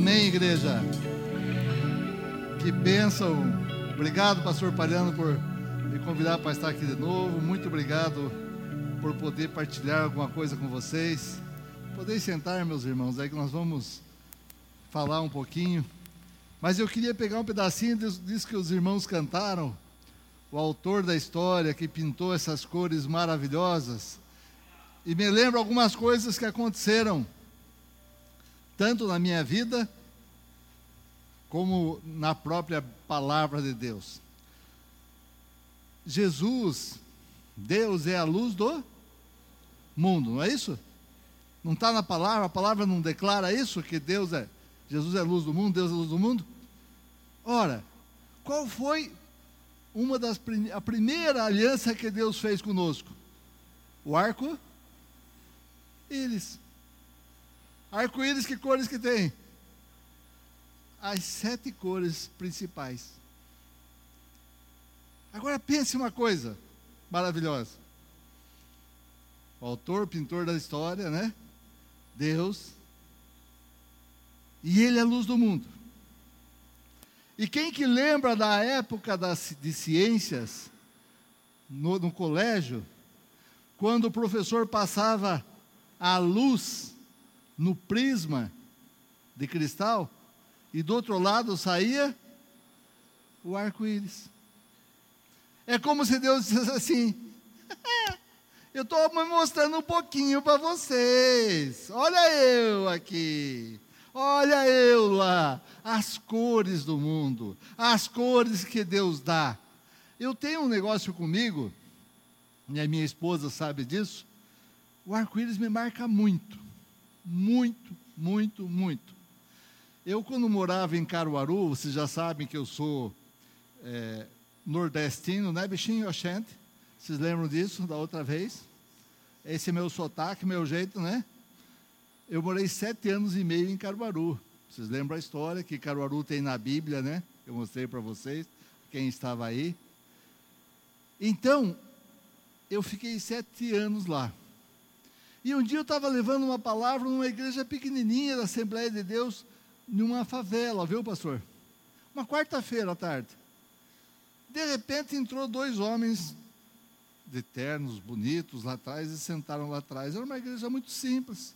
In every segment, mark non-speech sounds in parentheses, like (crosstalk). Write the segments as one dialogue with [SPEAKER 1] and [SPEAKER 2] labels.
[SPEAKER 1] Amém, igreja. Que bênção. Obrigado, pastor Palhano, por me convidar para estar aqui de novo. Muito obrigado por poder partilhar alguma coisa com vocês. Podem sentar, meus irmãos, aí que nós vamos falar um pouquinho. Mas eu queria pegar um pedacinho disso que os irmãos cantaram. O autor da história que pintou essas cores maravilhosas. E me lembra algumas coisas que aconteceram, tanto na minha vida, como na própria palavra de Deus. Jesus, Deus é a luz do mundo, não é isso? Não está na palavra, a palavra não declara isso, que Deus é, Jesus é a luz do mundo, Deus é a luz do mundo? Ora, qual foi uma das a primeira aliança que Deus fez conosco? O arco íris. Arco-íris, que cores que tem? As sete cores principais. Agora pense uma coisa maravilhosa. O autor, pintor da história, né? Deus. E ele é a luz do mundo. E quem que lembra da época das, de ciências, no, no colégio, quando o professor passava a luz no prisma de cristal, e do outro lado saía o arco-íris. É como se Deus dissesse assim: (laughs) Eu estou mostrando um pouquinho para vocês. Olha eu aqui. Olha eu lá. As cores do mundo. As cores que Deus dá. Eu tenho um negócio comigo, e a minha esposa sabe disso. O arco-íris me marca muito. Muito, muito, muito. Eu, quando morava em Caruaru, vocês já sabem que eu sou. É, nordestino, né, bichinho? Oxente. Vocês lembram disso da outra vez? Esse é meu sotaque, meu jeito, né? Eu morei sete anos e meio em Caruaru. Vocês lembram a história que Caruaru tem na Bíblia, né? Eu mostrei para vocês, quem estava aí. Então, eu fiquei sete anos lá. E um dia eu estava levando uma palavra numa igreja pequenininha da Assembleia de Deus, numa favela, viu, pastor? Uma quarta-feira à tarde. De repente entrou dois homens de ternos bonitos lá atrás e sentaram lá atrás. Era uma igreja muito simples.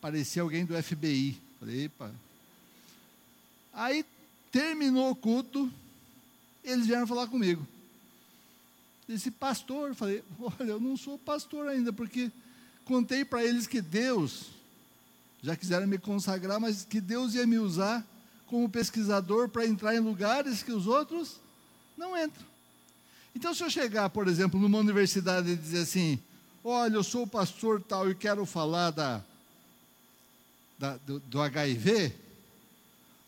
[SPEAKER 1] Parecia alguém do FBI. Falei, epa. Aí terminou o culto, eles vieram falar comigo. Disse, pastor, falei, olha, eu não sou pastor ainda, porque contei para eles que Deus, já quiseram me consagrar, mas que Deus ia me usar como pesquisador para entrar em lugares que os outros não entram. Então, se eu chegar, por exemplo, numa universidade e dizer assim: olha, eu sou o pastor tal e quero falar da, da do, do, HIV,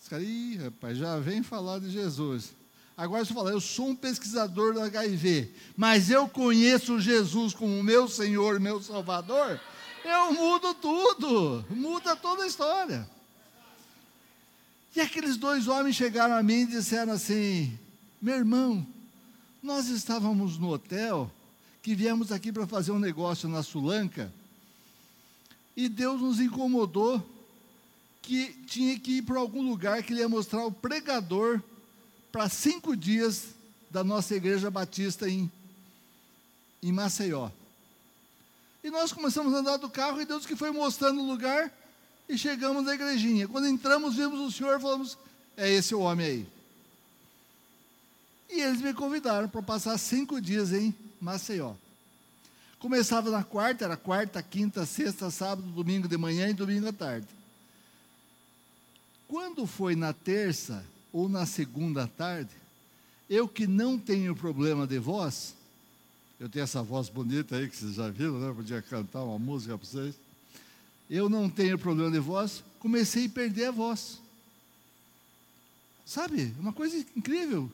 [SPEAKER 1] os caras, ih, rapaz, já vem falar de Jesus. Agora, eu falar, eu sou um pesquisador do HIV, mas eu conheço Jesus como meu Senhor, meu Salvador, eu mudo tudo, muda toda a história. E aqueles dois homens chegaram a mim e disseram assim: meu irmão, nós estávamos no hotel, que viemos aqui para fazer um negócio na Sulanca, e Deus nos incomodou que tinha que ir para algum lugar que ele ia mostrar o pregador para cinco dias da nossa igreja batista em, em Maceió. E nós começamos a andar do carro e Deus que foi mostrando o lugar e chegamos na igrejinha. Quando entramos, vimos o Senhor e falamos: é esse o homem aí. E eles me convidaram para passar cinco dias em Maceió. Começava na quarta, era quarta, quinta, sexta, sábado, domingo de manhã e domingo à tarde. Quando foi na terça ou na segunda tarde, eu que não tenho problema de voz, eu tenho essa voz bonita aí que vocês já viram, né? Podia cantar uma música para vocês. Eu não tenho problema de voz, comecei a perder a voz. Sabe? Uma coisa incrível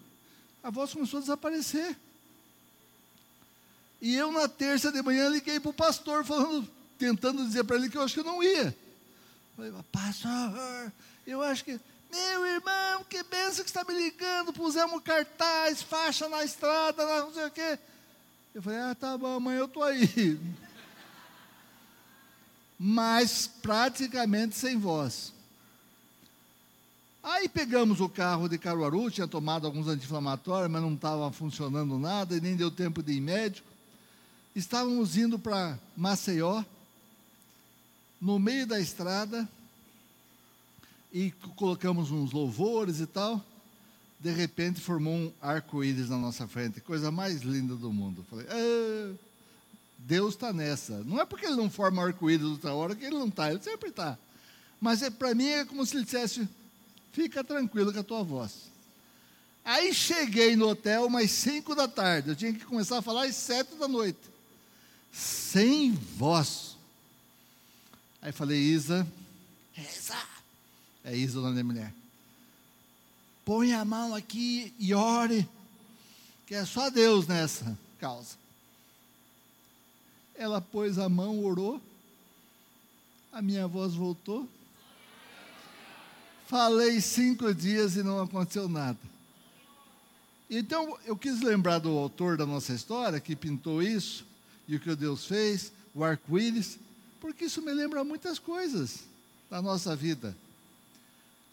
[SPEAKER 1] a voz começou a desaparecer. E eu, na terça de manhã, liguei para o pastor, falando, tentando dizer para ele que eu acho que eu não ia. Falei, pastor, eu acho que. Meu irmão, que benção que está me ligando, pusemos cartaz, faixa na estrada, não sei o quê. Eu falei, ah, tá bom, amanhã eu estou aí. Mas praticamente sem voz. Aí pegamos o carro de Caruaru, tinha tomado alguns anti-inflamatórios, mas não estava funcionando nada, e nem deu tempo de ir médico. Estávamos indo para Maceió, no meio da estrada, e colocamos uns louvores e tal. De repente formou um arco-íris na nossa frente, coisa mais linda do mundo. Falei, ah, Deus está nessa. Não é porque ele não forma arco-íris outra hora que ele não está, ele sempre está. Mas é, para mim é como se ele dissesse: fica tranquilo com a tua voz. Aí cheguei no hotel umas 5 da tarde, eu tinha que começar a falar às 7 da noite. Sem voz. Aí falei, Isa, Isa, é Isa o nome da mulher. Põe a mão aqui e ore, que é só Deus nessa causa. Ela pôs a mão, orou, a minha voz voltou, Falei cinco dias e não aconteceu nada. Então, eu quis lembrar do autor da nossa história, que pintou isso, e o que Deus fez, o arco-íris, porque isso me lembra muitas coisas da nossa vida.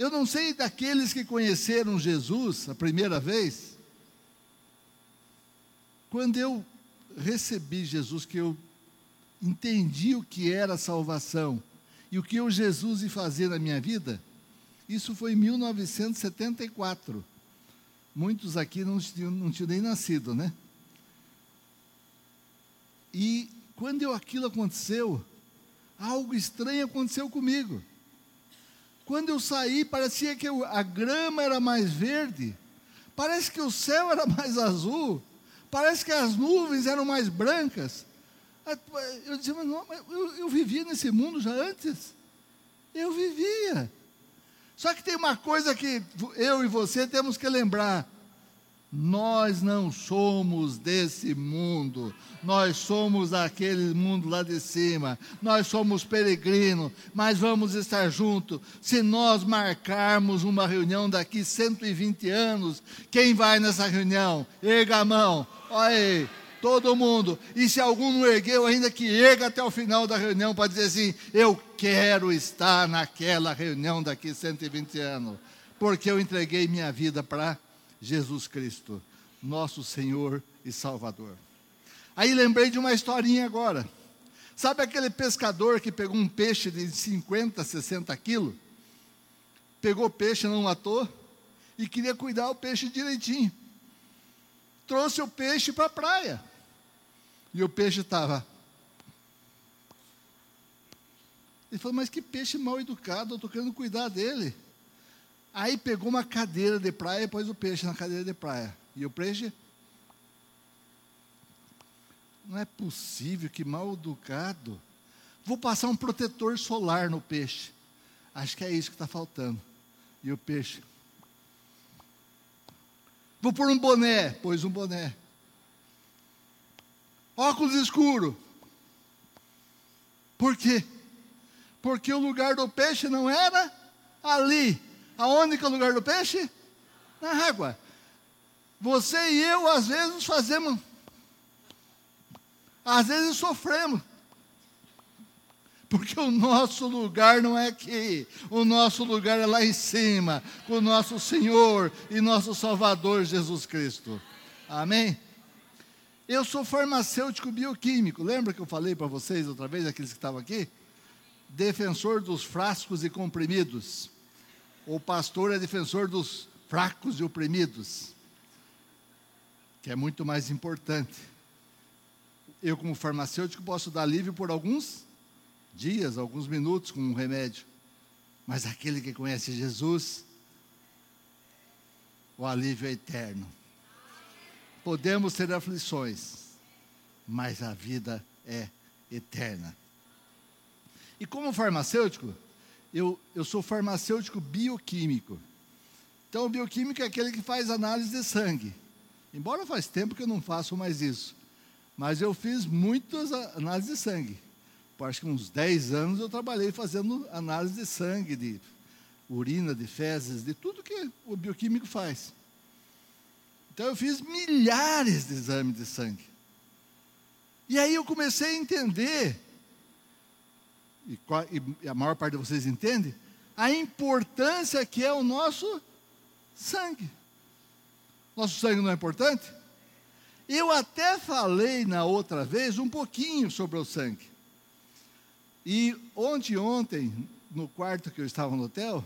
[SPEAKER 1] Eu não sei daqueles que conheceram Jesus a primeira vez, quando eu recebi Jesus, que eu entendi o que era salvação e o que o Jesus ia fazer na minha vida, isso foi em 1974. Muitos aqui não tinham, não tinham nem nascido, né? E quando eu, aquilo aconteceu, algo estranho aconteceu comigo. Quando eu saí, parecia que a grama era mais verde, parece que o céu era mais azul, parece que as nuvens eram mais brancas. Eu dizia, mas não, eu, eu vivia nesse mundo já antes. Eu vivia. Só que tem uma coisa que eu e você temos que lembrar. Nós não somos desse mundo, nós somos aquele mundo lá de cima, nós somos peregrinos, mas vamos estar juntos. Se nós marcarmos uma reunião daqui 120 anos, quem vai nessa reunião? Erga a mão, olha aí, todo mundo. E se algum não ergueu, ainda que erga até o final da reunião para dizer assim: eu quero estar naquela reunião daqui 120 anos, porque eu entreguei minha vida para Jesus Cristo, nosso Senhor e Salvador. Aí lembrei de uma historinha agora. Sabe aquele pescador que pegou um peixe de 50, 60 quilos? Pegou o peixe, não matou, e queria cuidar o peixe direitinho. Trouxe o peixe para a praia. E o peixe estava. Ele falou, mas que peixe mal educado, eu estou querendo cuidar dele. Aí pegou uma cadeira de praia e pôs o peixe na cadeira de praia. E o peixe. Não é possível, que mal educado. Vou passar um protetor solar no peixe. Acho que é isso que está faltando. E o peixe. Vou pôr um boné. Pôs um boné. Óculos escuro. Por quê? Porque o lugar do peixe não era ali. Aonde que é o lugar do peixe? Na água. Você e eu, às vezes, fazemos. Às vezes sofremos. Porque o nosso lugar não é aqui, o nosso lugar é lá em cima, com o nosso Senhor e nosso Salvador Jesus Cristo. Amém? Eu sou farmacêutico bioquímico. Lembra que eu falei para vocês outra vez, aqueles que estavam aqui? Defensor dos frascos e comprimidos. O pastor é defensor dos fracos e oprimidos, que é muito mais importante. Eu, como farmacêutico, posso dar alívio por alguns dias, alguns minutos com um remédio. Mas aquele que conhece Jesus, o alívio é eterno. Podemos ter aflições, mas a vida é eterna. E como farmacêutico, eu, eu sou farmacêutico bioquímico. Então, o bioquímico é aquele que faz análise de sangue. Embora faz tempo que eu não faço mais isso. Mas eu fiz muitas análises de sangue. Por acho que uns 10 anos eu trabalhei fazendo análise de sangue, de urina, de fezes, de tudo que o bioquímico faz. Então eu fiz milhares de exames de sangue. E aí eu comecei a entender, e, a maior parte de vocês entende, a importância que é o nosso sangue. Nosso sangue não é importante? Eu até falei na outra vez um pouquinho sobre o sangue. E ontem, ontem, no quarto que eu estava no hotel,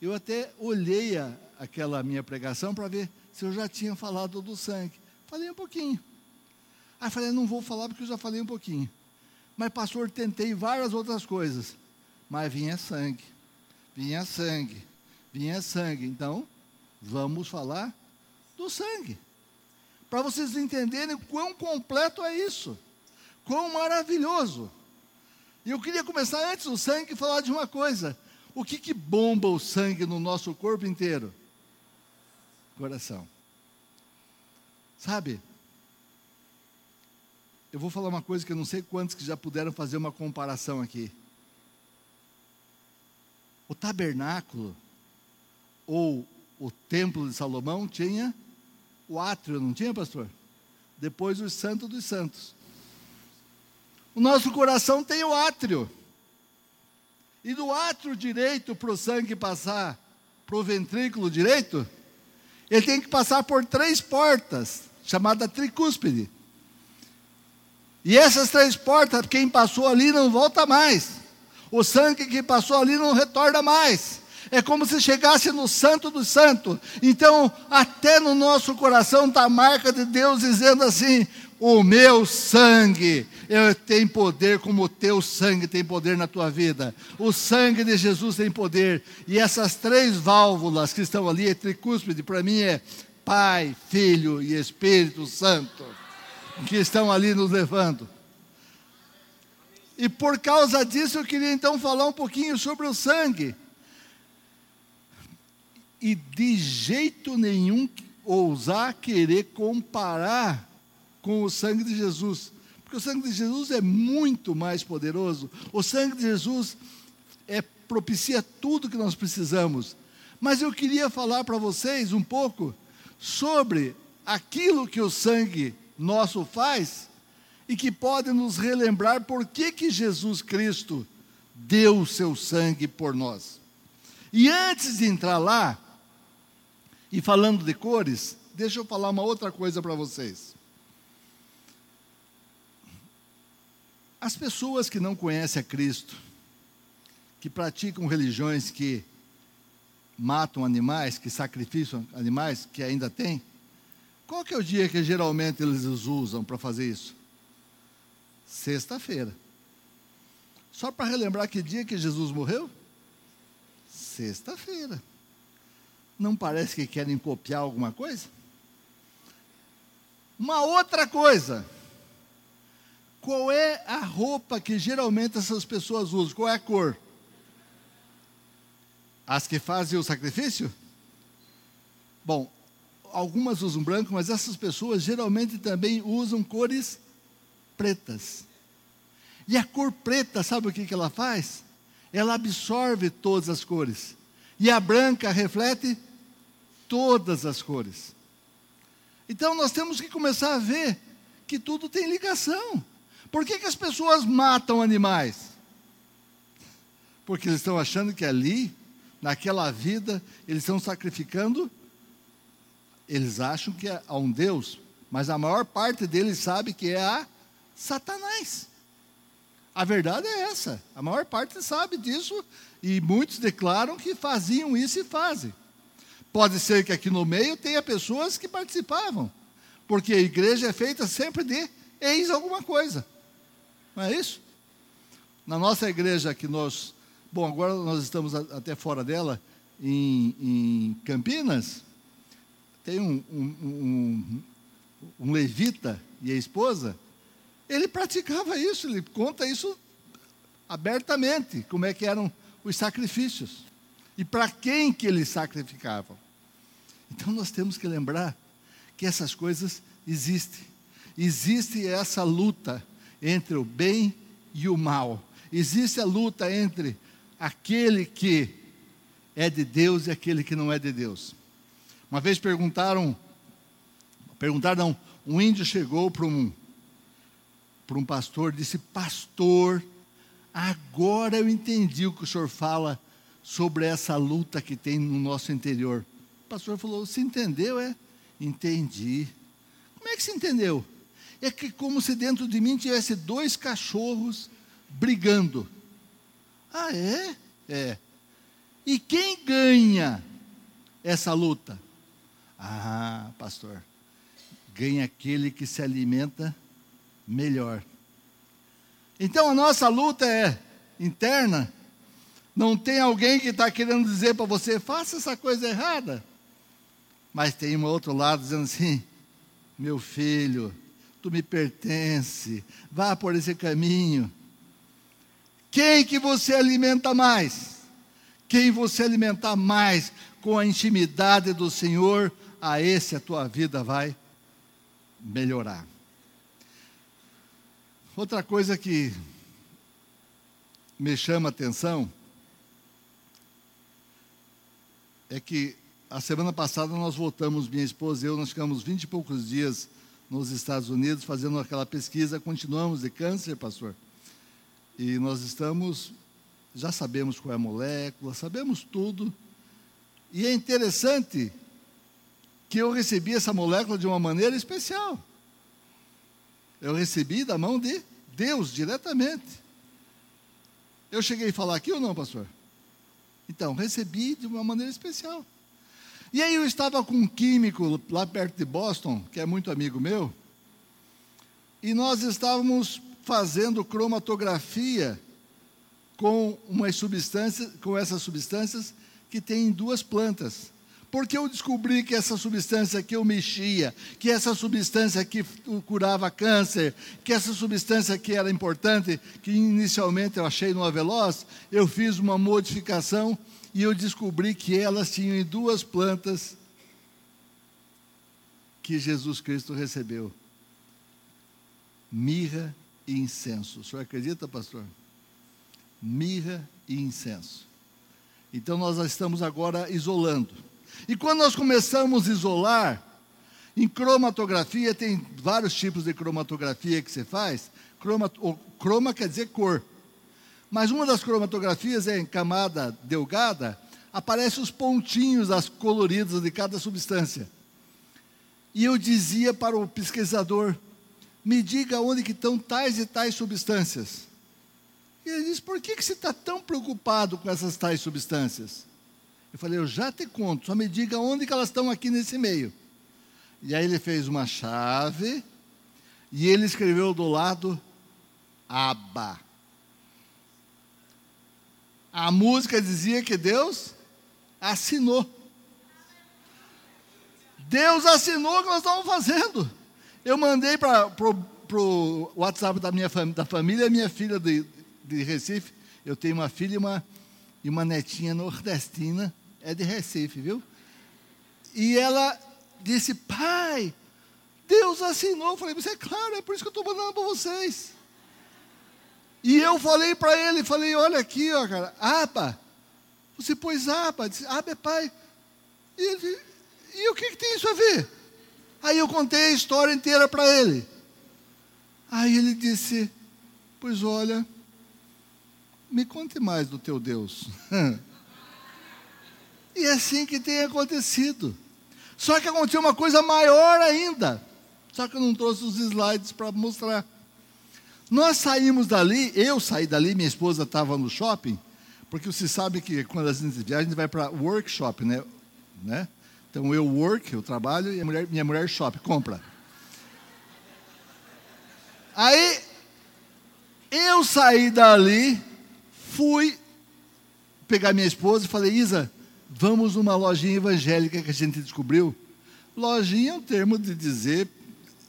[SPEAKER 1] eu até olhei a, aquela minha pregação para ver se eu já tinha falado do sangue. Falei um pouquinho. Aí falei, não vou falar porque eu já falei um pouquinho. Mas, pastor, tentei várias outras coisas. Mas vinha sangue, vinha sangue, vinha sangue. Então, vamos falar do sangue. Para vocês entenderem quão completo é isso, quão maravilhoso. E eu queria começar antes do sangue falar de uma coisa. O que, que bomba o sangue no nosso corpo inteiro? Coração. Sabe? Eu vou falar uma coisa que eu não sei quantos que já puderam fazer uma comparação aqui. O tabernáculo ou o templo de Salomão tinha o átrio, não tinha, pastor? Depois o santo dos santos. O nosso coração tem o átrio. E do átrio direito para o sangue passar para o ventrículo direito, ele tem que passar por três portas, chamada tricúspide. E essas três portas, quem passou ali não volta mais. O sangue que passou ali não retorna mais. É como se chegasse no santo do santo. Então, até no nosso coração está a marca de Deus dizendo assim: o meu sangue tem poder como o teu sangue tem poder na tua vida. O sangue de Jesus tem poder. E essas três válvulas que estão ali, é tricúspide, para mim é Pai, Filho e Espírito Santo, que estão ali nos levando. E por causa disso eu queria então falar um pouquinho sobre o sangue. E de jeito nenhum ousar querer comparar com o sangue de Jesus. Porque o sangue de Jesus é muito mais poderoso. O sangue de Jesus é, propicia tudo que nós precisamos. Mas eu queria falar para vocês um pouco sobre aquilo que o sangue nosso faz e que pode nos relembrar por que, que Jesus Cristo deu o seu sangue por nós. E antes de entrar lá, e falando de cores, deixa eu falar uma outra coisa para vocês. As pessoas que não conhecem a Cristo, que praticam religiões que matam animais, que sacrificam animais, que ainda tem, qual que é o dia que geralmente eles usam para fazer isso? Sexta-feira. Só para relembrar que dia que Jesus morreu? Sexta-feira. Não parece que querem copiar alguma coisa? Uma outra coisa. Qual é a roupa que geralmente essas pessoas usam? Qual é a cor? As que fazem o sacrifício? Bom, algumas usam branco, mas essas pessoas geralmente também usam cores pretas. E a cor preta, sabe o que, que ela faz? Ela absorve todas as cores. E a branca reflete todas as cores. Então nós temos que começar a ver que tudo tem ligação. Por que, que as pessoas matam animais? Porque eles estão achando que ali, naquela vida, eles estão sacrificando, eles acham que é a um Deus, mas a maior parte deles sabe que é a Satanás. A verdade é essa, a maior parte sabe disso e muitos declaram que faziam isso e fazem. Pode ser que aqui no meio tenha pessoas que participavam, porque a igreja é feita sempre de eis alguma coisa. Não é isso? Na nossa igreja que nós, bom, agora nós estamos até fora dela, em, em Campinas, tem um, um, um, um levita e a esposa, ele praticava isso, ele conta isso abertamente, como é que eram os sacrifícios e para quem que eles sacrificavam. Então nós temos que lembrar que essas coisas existem. Existe essa luta entre o bem e o mal. Existe a luta entre aquele que é de Deus e aquele que não é de Deus. Uma vez perguntaram, perguntaram, um índio chegou para um, para um pastor, disse, pastor, agora eu entendi o que o senhor fala sobre essa luta que tem no nosso interior. O pastor falou: Você entendeu? É? Entendi. Como é que se entendeu? É que como se dentro de mim tivesse dois cachorros brigando. Ah, é? É. E quem ganha essa luta? Ah, pastor, ganha aquele que se alimenta melhor. Então a nossa luta é interna. Não tem alguém que está querendo dizer para você, faça essa coisa errada. Mas tem um outro lado dizendo assim: meu filho, tu me pertence, vá por esse caminho. Quem que você alimenta mais? Quem você alimentar mais com a intimidade do Senhor, a esse a tua vida vai melhorar. Outra coisa que me chama a atenção é que a semana passada nós voltamos, minha esposa e eu, nós ficamos vinte e poucos dias nos Estados Unidos fazendo aquela pesquisa, continuamos de câncer, pastor. E nós estamos, já sabemos qual é a molécula, sabemos tudo. E é interessante que eu recebi essa molécula de uma maneira especial. Eu recebi da mão de Deus diretamente. Eu cheguei a falar aqui ou não, pastor? Então, recebi de uma maneira especial. E aí eu estava com um químico lá perto de Boston, que é muito amigo meu, e nós estávamos fazendo cromatografia com umas substâncias, com essas substâncias que tem em duas plantas. Porque eu descobri que essa substância que eu mexia, que essa substância que curava câncer, que essa substância que era importante, que inicialmente eu achei no Aveloz, eu fiz uma modificação e eu descobri que elas tinham em duas plantas que Jesus Cristo recebeu: mirra e incenso. O senhor acredita, pastor? Mirra e incenso. Então nós estamos agora isolando. E quando nós começamos a isolar, em cromatografia, tem vários tipos de cromatografia que você faz. Croma, croma quer dizer cor. Mas uma das cromatografias é em camada delgada, aparecem os pontinhos, as coloridas de cada substância. E eu dizia para o pesquisador, me diga onde que estão tais e tais substâncias. E ele disse, por que, que você está tão preocupado com essas tais substâncias? Eu falei, eu já te conto, só me diga onde que elas estão aqui nesse meio. E aí ele fez uma chave e ele escreveu do lado Aba. A música dizia que Deus assinou. Deus assinou o que nós estávamos fazendo. Eu mandei para o WhatsApp da minha da família, minha filha de, de Recife. Eu tenho uma filha e uma, e uma netinha nordestina é de Recife, viu? E ela disse: Pai, Deus assinou. Eu falei: Mas é claro, é por isso que eu estou mandando para vocês. E eu falei para ele: Falei, olha aqui, ó, cara, Aba. Você pôs Aba. Disse: Aba é pai. E, ele, e o que, que tem isso a ver? Aí eu contei a história inteira para ele. Aí ele disse: Pois olha, me conte mais do teu Deus. (laughs) E é assim que tem acontecido. Só que aconteceu uma coisa maior ainda. Só que eu não trouxe os slides para mostrar. Nós saímos dali, eu saí dali, minha esposa estava no shopping, porque você sabe que quando a gente viaja, a gente vai para workshop, né? né? Então eu work, eu trabalho, e mulher, minha mulher shop, compra. Aí eu saí dali, fui pegar minha esposa e falei, Isa, Vamos numa lojinha evangélica que a gente descobriu. Lojinha é um termo de dizer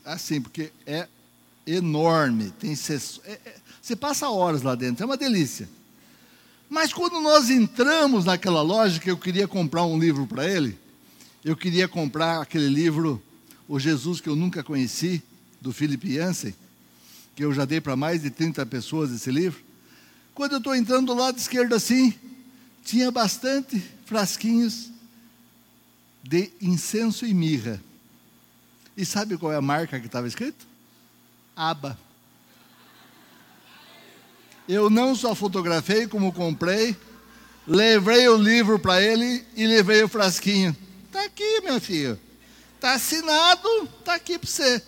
[SPEAKER 1] assim, porque é enorme. Tem é, é, você passa horas lá dentro, é uma delícia. Mas quando nós entramos naquela loja que eu queria comprar um livro para ele, eu queria comprar aquele livro O Jesus que eu nunca conheci, do Philip Yancey, que eu já dei para mais de 30 pessoas esse livro. Quando eu estou entrando do lado esquerdo assim, tinha bastante frasquinhos de incenso e mirra. E sabe qual é a marca que estava escrito? Aba. Eu não só fotografei, como comprei. Levei o livro para ele e levei o frasquinho. Está aqui, meu filho. Está assinado, está aqui para você.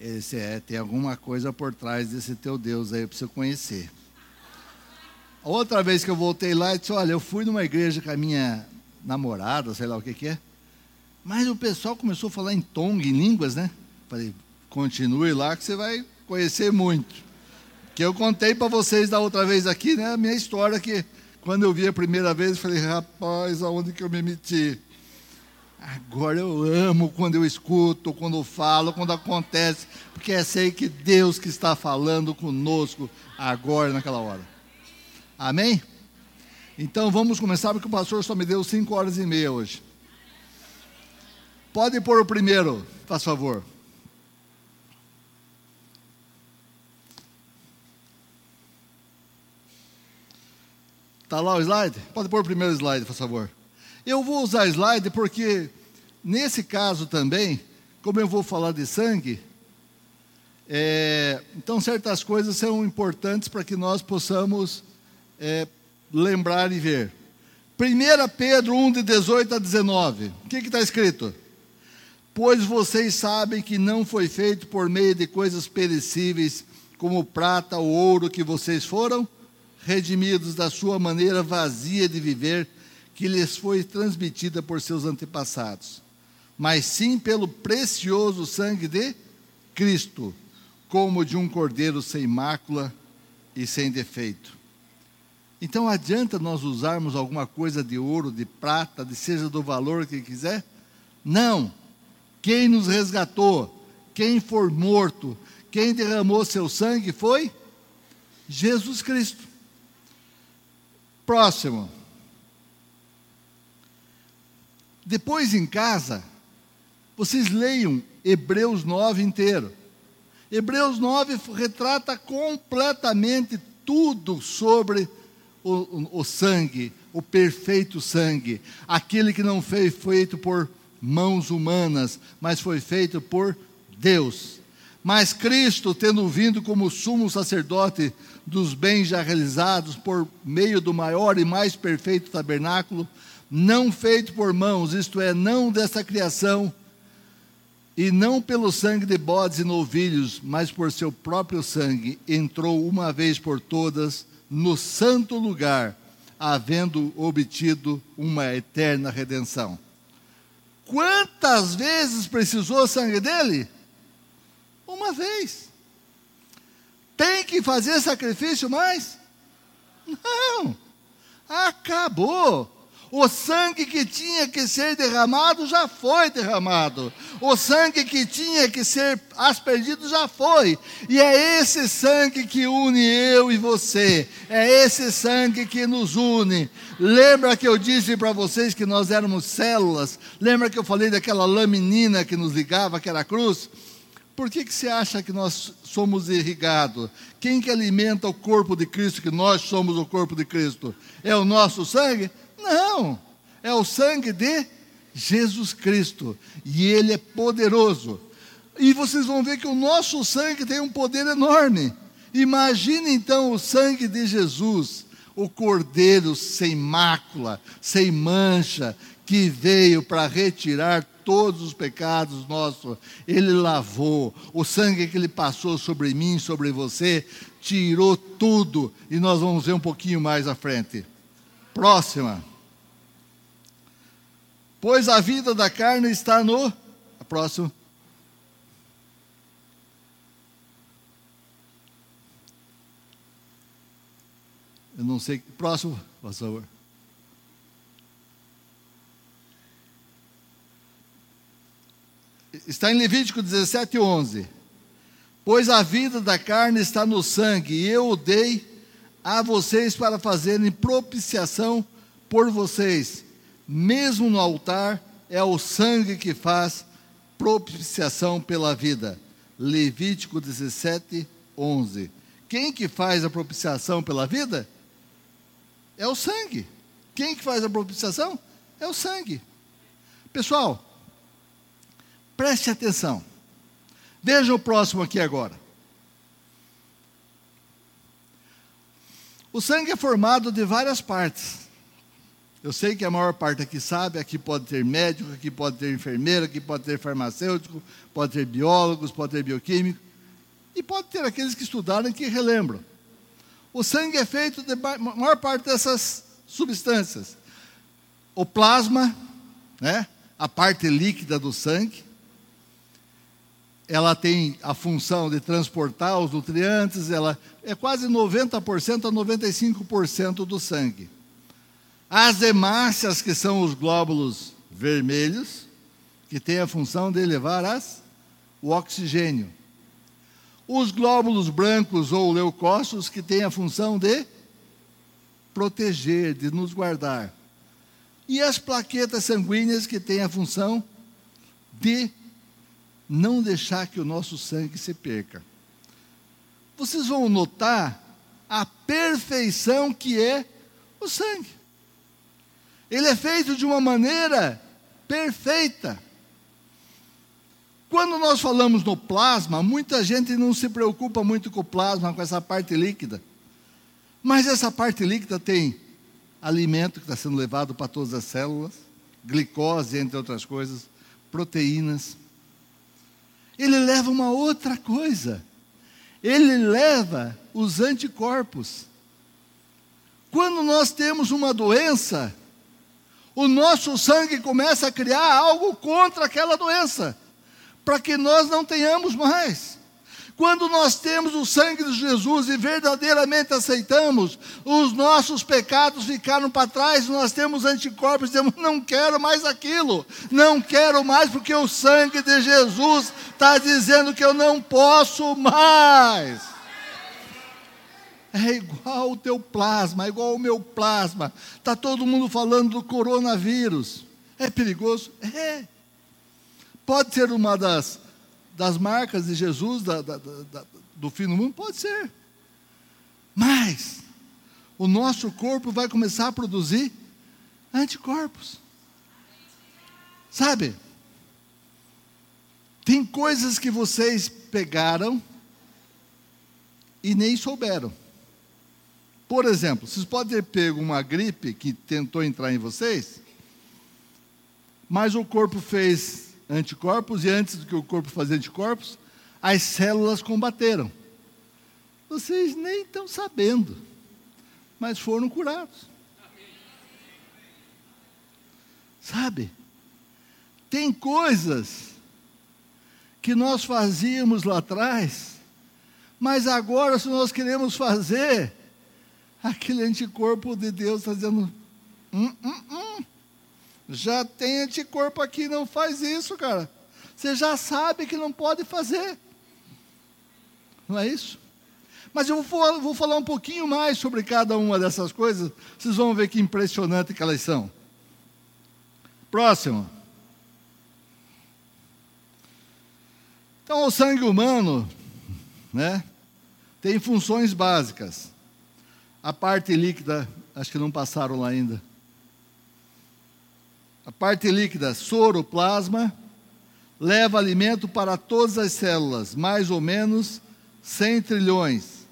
[SPEAKER 1] Esse é, tem alguma coisa por trás desse teu Deus aí para você conhecer. Outra vez que eu voltei lá, eu disse: Olha, eu fui numa igreja com a minha namorada, sei lá o que, que é. Mas o pessoal começou a falar em tongue, em línguas, né? Falei: Continue lá que você vai conhecer muito. Que eu contei para vocês da outra vez aqui, né? A minha história que quando eu vi a primeira vez, eu falei: Rapaz, aonde que eu me meti? Agora eu amo quando eu escuto, quando eu falo, quando acontece, porque é sei que Deus que está falando conosco agora, naquela hora. Amém? Então vamos começar, porque o pastor só me deu cinco horas e meia hoje. Pode pôr o primeiro, faz favor. Está lá o slide? Pode pôr o primeiro slide, por favor. Eu vou usar slide porque, nesse caso também, como eu vou falar de sangue, é, então certas coisas são importantes para que nós possamos é, lembrar e ver. 1 Pedro 1, de 18 a 19. O que está escrito? Pois vocês sabem que não foi feito por meio de coisas perecíveis, como prata ou ouro, que vocês foram redimidos da sua maneira vazia de viver, que lhes foi transmitida por seus antepassados, mas sim pelo precioso sangue de Cristo, como de um cordeiro sem mácula e sem defeito. Então adianta nós usarmos alguma coisa de ouro, de prata, de seja do valor que quiser? Não. Quem nos resgatou, quem for morto, quem derramou seu sangue foi Jesus Cristo. Próximo. Depois em casa, vocês leiam Hebreus 9 inteiro. Hebreus 9 retrata completamente tudo sobre o, o, sangue, o perfeito sangue, aquele que não foi feito por mãos humanas, mas foi feito por Deus. Mas Cristo, tendo vindo como sumo sacerdote dos bens já realizados por meio do maior e mais perfeito tabernáculo, não feito por mãos, isto é, não dessa criação, e não pelo sangue de bodes e novilhos, mas por seu próprio sangue, entrou uma vez por todas no santo lugar, havendo obtido uma eterna redenção. Quantas vezes precisou o sangue dele? Uma vez. Tem que fazer sacrifício mais? Não. Acabou. O sangue que tinha que ser derramado já foi derramado. O sangue que tinha que ser aspergido já foi. E é esse sangue que une eu e você. É esse sangue que nos une. Lembra que eu disse para vocês que nós éramos células? Lembra que eu falei daquela laminina que nos ligava, que era a cruz? Por que, que você acha que nós somos irrigados? Quem que alimenta o corpo de Cristo, que nós somos o corpo de Cristo? É o nosso sangue? Não, é o sangue de Jesus Cristo, e ele é poderoso. E vocês vão ver que o nosso sangue tem um poder enorme. Imagine então o sangue de Jesus, o cordeiro sem mácula, sem mancha, que veio para retirar todos os pecados nossos, ele lavou, o sangue que ele passou sobre mim, sobre você, tirou tudo, e nós vamos ver um pouquinho mais à frente. Próxima. Pois a vida da carne está no. A próxima. Eu não sei. Próximo, por favor. Está em Levítico 17, 11. Pois a vida da carne está no sangue, e eu o dei a vocês para fazerem propiciação por vocês mesmo no altar, é o sangue que faz propiciação pela vida. Levítico 17, 11. Quem que faz a propiciação pela vida? É o sangue. Quem que faz a propiciação? É o sangue. Pessoal, preste atenção. Veja o próximo aqui agora. O sangue é formado de várias partes. Eu sei que a maior parte aqui sabe, aqui pode ter médico, aqui pode ter enfermeira, aqui pode ter farmacêutico, pode ter biólogos, pode ter bioquímico, e pode ter aqueles que estudaram e que relembram. O sangue é feito de maior parte dessas substâncias. O plasma, né, a parte líquida do sangue, ela tem a função de transportar os nutrientes, ela é quase 90% a 95% do sangue. As hemácias, que são os glóbulos vermelhos, que têm a função de levar as, o oxigênio. Os glóbulos brancos ou leucócitos, que têm a função de proteger, de nos guardar. E as plaquetas sanguíneas, que têm a função de não deixar que o nosso sangue se perca. Vocês vão notar a perfeição que é o sangue. Ele é feito de uma maneira perfeita. Quando nós falamos no plasma, muita gente não se preocupa muito com o plasma, com essa parte líquida. Mas essa parte líquida tem alimento que está sendo levado para todas as células, glicose, entre outras coisas, proteínas. Ele leva uma outra coisa. Ele leva os anticorpos. Quando nós temos uma doença, o nosso sangue começa a criar algo contra aquela doença, para que nós não tenhamos mais. Quando nós temos o sangue de Jesus e verdadeiramente aceitamos, os nossos pecados ficaram para trás, nós temos anticorpos, dizemos, não quero mais aquilo, não quero mais, porque o sangue de Jesus está dizendo que eu não posso mais é igual o teu plasma, é igual o meu plasma. Está todo mundo falando do coronavírus. É perigoso? É. Pode ser uma das, das marcas de Jesus, da, da, da, do fim do mundo? Pode ser. Mas, o nosso corpo vai começar a produzir anticorpos. Sabe? Tem coisas que vocês pegaram e nem souberam. Por exemplo, vocês podem ter pego uma gripe que tentou entrar em vocês, mas o corpo fez anticorpos e antes do que o corpo fazer anticorpos, as células combateram. Vocês nem estão sabendo, mas foram curados. Sabe? Tem coisas que nós fazíamos lá atrás, mas agora, se nós queremos fazer, (laughs) aquele anticorpo de Deus dizendo: hum, hum, hum, já tem anticorpo aqui, não faz isso, cara. Você já sabe que não pode fazer. Não é isso? Mas eu vou, vou falar um pouquinho mais sobre cada uma dessas coisas, vocês vão ver que impressionante que elas são. Próximo. Então, o sangue humano, né, tem funções básicas. A parte líquida, acho que não passaram lá ainda. A parte líquida, soro, plasma, leva alimento para todas as células, mais ou menos 100 trilhões.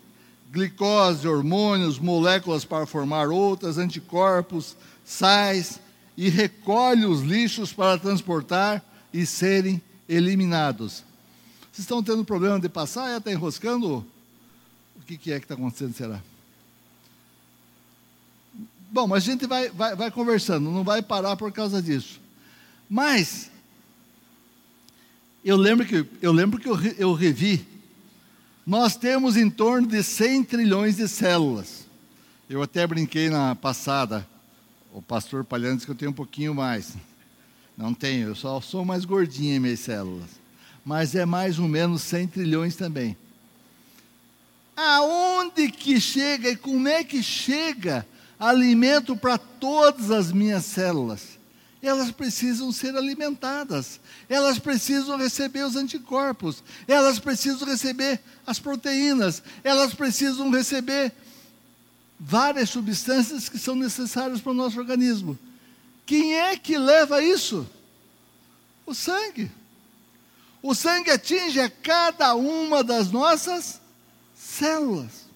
[SPEAKER 1] Glicose, hormônios, moléculas para formar outras, anticorpos, sais, e recolhe os lixos para transportar e serem eliminados. Vocês estão tendo problema de passar? está enroscando? O que é que está acontecendo, será? Bom, mas a gente vai, vai, vai conversando, não vai parar por causa disso. Mas, eu lembro que eu, lembro que eu, eu revi, nós temos em torno de 100 trilhões de células. Eu até brinquei na passada, o pastor Palhano disse que eu tenho um pouquinho mais. Não tenho, eu só sou mais gordinho em minhas células. Mas é mais ou menos 100 trilhões também. Aonde que chega e como é que chega alimento para todas as minhas células. Elas precisam ser alimentadas, elas precisam receber os anticorpos, elas precisam receber as proteínas, elas precisam receber várias substâncias que são necessárias para o nosso organismo. Quem é que leva isso? O sangue. O sangue atinge a cada uma das nossas células.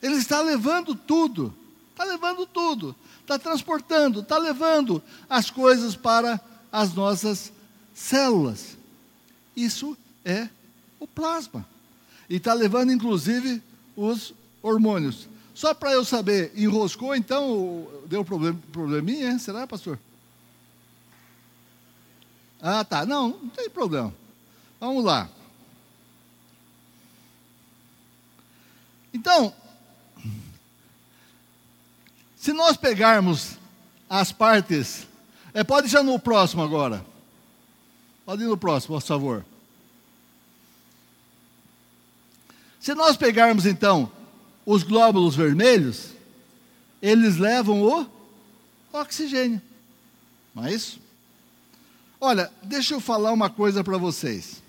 [SPEAKER 1] Ele está levando tudo, está levando tudo, está transportando, está levando as coisas para as nossas células. Isso é o plasma. E está levando, inclusive, os hormônios. Só para eu saber, enroscou então, deu problem, probleminha, será, pastor? Ah, tá. Não, não tem problema. Vamos lá. Então, se nós pegarmos as partes, é, pode já no próximo agora. Pode ir no próximo, por favor. Se nós pegarmos então os glóbulos vermelhos, eles levam o oxigênio. Não é isso? Olha, deixa eu falar uma coisa para vocês.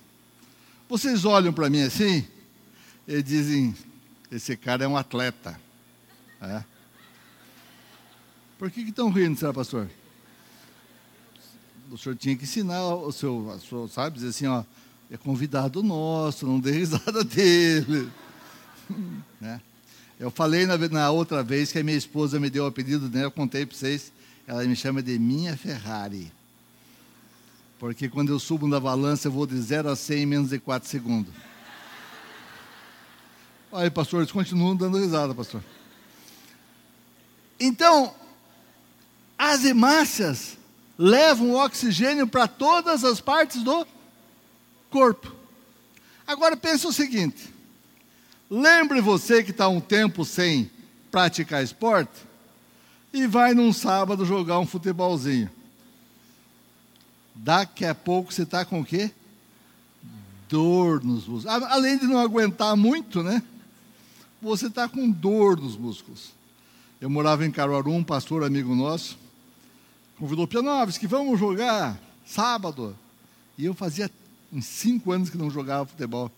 [SPEAKER 1] Vocês olham para mim assim e dizem: esse cara é um atleta. É. Por que estão rindo, senhor pastor? O senhor tinha que ensinar o seu, a sabe, dizer assim, ó, é convidado nosso, não dê (laughs) risada dele. né? Eu falei na, na, outra vez que a minha esposa me deu o apelido, né? Eu contei para vocês, ela me chama de minha Ferrari. Porque quando eu subo na balança, eu vou de 0 a 100 em menos de 4 segundos. Aí, pastor, eles continuam dando risada, pastor. Então, as hemácias levam oxigênio para todas as partes do corpo. Agora pense o seguinte: lembre você que está um tempo sem praticar esporte e vai num sábado jogar um futebolzinho. Daqui a pouco você está com o quê? Dor nos músculos. Além de não aguentar muito, né? Você está com dor nos músculos. Eu morava em Caruaru, um pastor amigo nosso convidou Pianoves que vamos jogar sábado. E eu fazia uns cinco anos que não jogava futebol.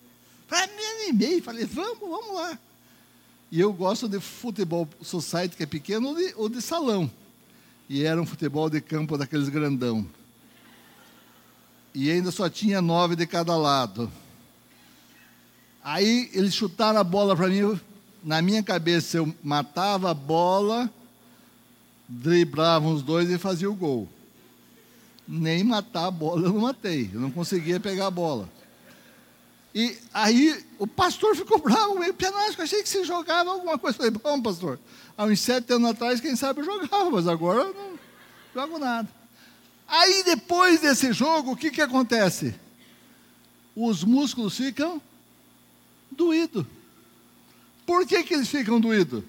[SPEAKER 1] Falei, me animei, falei, vamos, vamos lá. E eu gosto de futebol society, que é pequeno, ou de, ou de salão. E era um futebol de campo daqueles grandão. E ainda só tinha nove de cada lado. Aí eles chutaram a bola para mim, na minha cabeça eu matava a bola, driblava os dois e fazia o gol nem matar a bola eu não matei, eu não conseguia pegar a bola. E aí o pastor ficou bravo, meio penástico, achei que você jogava alguma coisa. Falei, bom, pastor, há uns sete anos atrás, quem sabe eu jogava, mas agora eu não jogo nada. Aí depois desse jogo, o que, que acontece? Os músculos ficam doídos. Por que, que eles ficam doídos?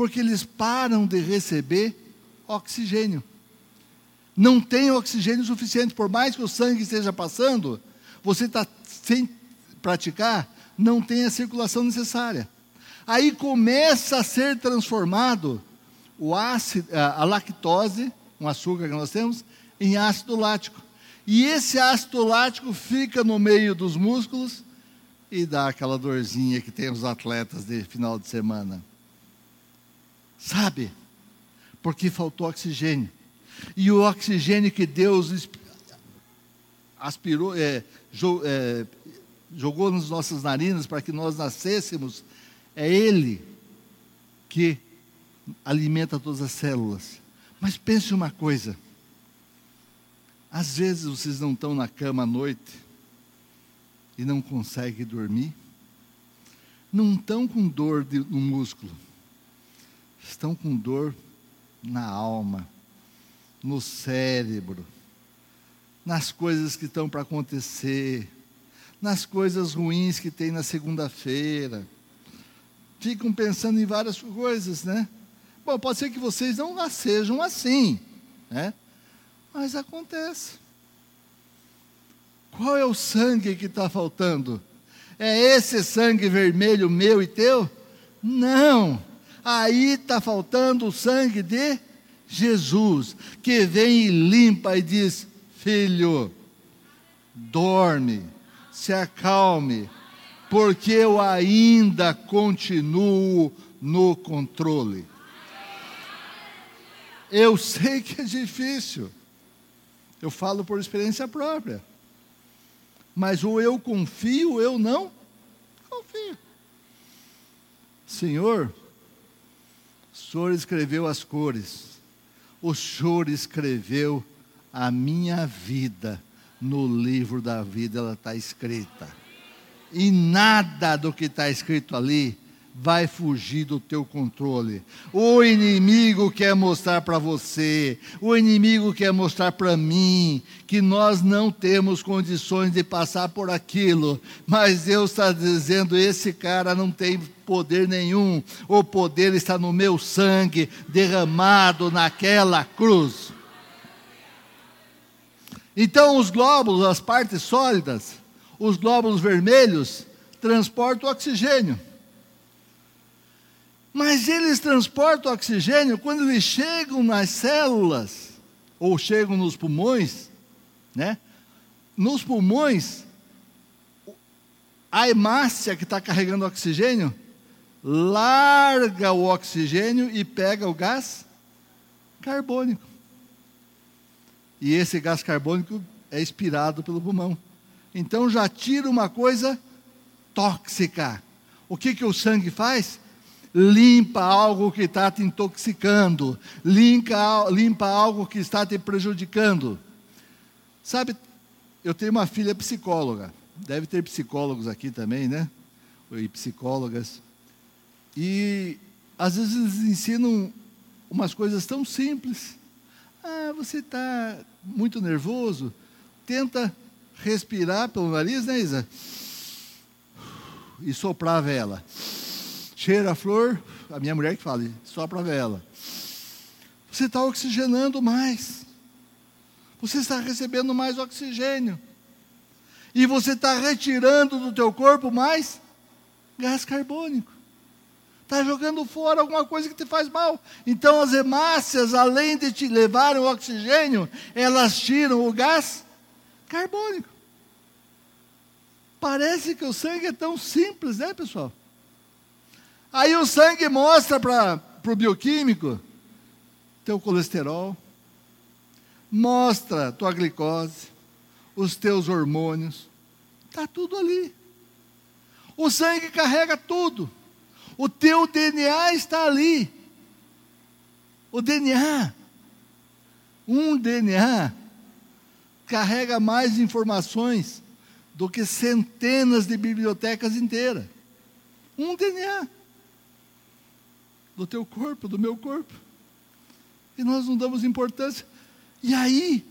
[SPEAKER 1] Porque eles param de receber oxigênio não tem oxigênio suficiente, por mais que o sangue esteja passando, você está sem praticar, não tem a circulação necessária. Aí começa a ser transformado o ácido, a lactose, um açúcar que nós temos, em ácido lático. E esse ácido lático fica no meio dos músculos e dá aquela dorzinha que tem os atletas de final de semana. Sabe? Porque faltou oxigênio. E o oxigênio que Deus aspirou, é, é, jogou nas nossas narinas para que nós nascêssemos, é Ele que alimenta todas as células. Mas pense uma coisa: às vezes vocês não estão na cama à noite e não conseguem dormir, não estão com dor de, no músculo, estão com dor na alma no cérebro, nas coisas que estão para acontecer, nas coisas ruins que tem na segunda-feira. Ficam pensando em várias coisas, né? Bom, pode ser que vocês não sejam assim, né? Mas acontece. Qual é o sangue que está faltando? É esse sangue vermelho meu e teu? Não. Aí está faltando o sangue de Jesus, que vem e limpa e diz: Filho, dorme, se acalme, porque eu ainda continuo no controle. Eu sei que é difícil, eu falo por experiência própria, mas ou eu confio ou eu não confio. Senhor, Senhor escreveu as cores, o Senhor escreveu a minha vida no livro da vida, ela está escrita. E nada do que está escrito ali vai fugir do teu controle. O inimigo quer mostrar para você, o inimigo quer mostrar para mim que nós não temos condições de passar por aquilo, mas Deus está dizendo: esse cara não tem poder nenhum, o poder está no meu sangue derramado naquela cruz. Então, os glóbulos, as partes sólidas, os glóbulos vermelhos, transportam oxigênio. Mas eles transportam oxigênio quando eles chegam nas células, ou chegam nos pulmões, né? Nos pulmões, a hemácia que está carregando oxigênio, larga o oxigênio e pega o gás carbônico. E esse gás carbônico é expirado pelo pulmão. Então já tira uma coisa tóxica. O que, que o sangue faz? Limpa algo que está te intoxicando, limpa, limpa algo que está te prejudicando. Sabe, eu tenho uma filha psicóloga, deve ter psicólogos aqui também, né? E psicólogas. E às vezes eles ensinam umas coisas tão simples. Ah, você está muito nervoso? Tenta respirar pelo nariz, né, Isa? E soprar a vela cheira a flor, a minha mulher que fala, sopra a vela. Você está oxigenando mais. Você está recebendo mais oxigênio. E você está retirando do teu corpo mais gás carbônico. Está jogando fora alguma coisa que te faz mal. Então as hemácias, além de te levarem o oxigênio, elas tiram o gás carbônico. Parece que o sangue é tão simples, né, pessoal? Aí o sangue mostra para o bioquímico teu colesterol, mostra tua glicose, os teus hormônios, está tudo ali. O sangue carrega tudo. O teu DNA está ali. O DNA, um DNA, carrega mais informações do que centenas de bibliotecas inteiras. Um DNA do teu corpo, do meu corpo. E nós não damos importância. E aí,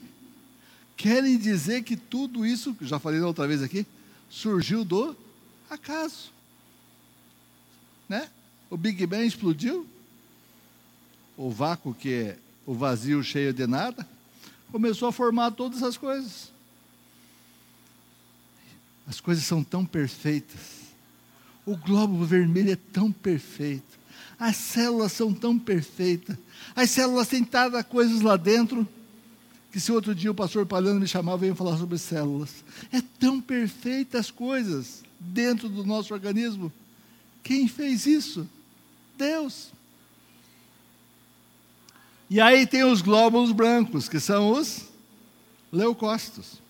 [SPEAKER 1] querem dizer que tudo isso, já falei outra vez aqui, surgiu do acaso. Né? O Big Bang explodiu, o vácuo que é o vazio cheio de nada, começou a formar todas as coisas. As coisas são tão perfeitas. O globo vermelho é tão perfeito. As células são tão perfeitas. As células têm tantas coisas lá dentro. Que se outro dia o pastor Palhano me chamava, eu ia falar sobre células. É tão perfeitas as coisas dentro do nosso organismo. Quem fez isso? Deus. E aí tem os glóbulos brancos, que são os leucócitos.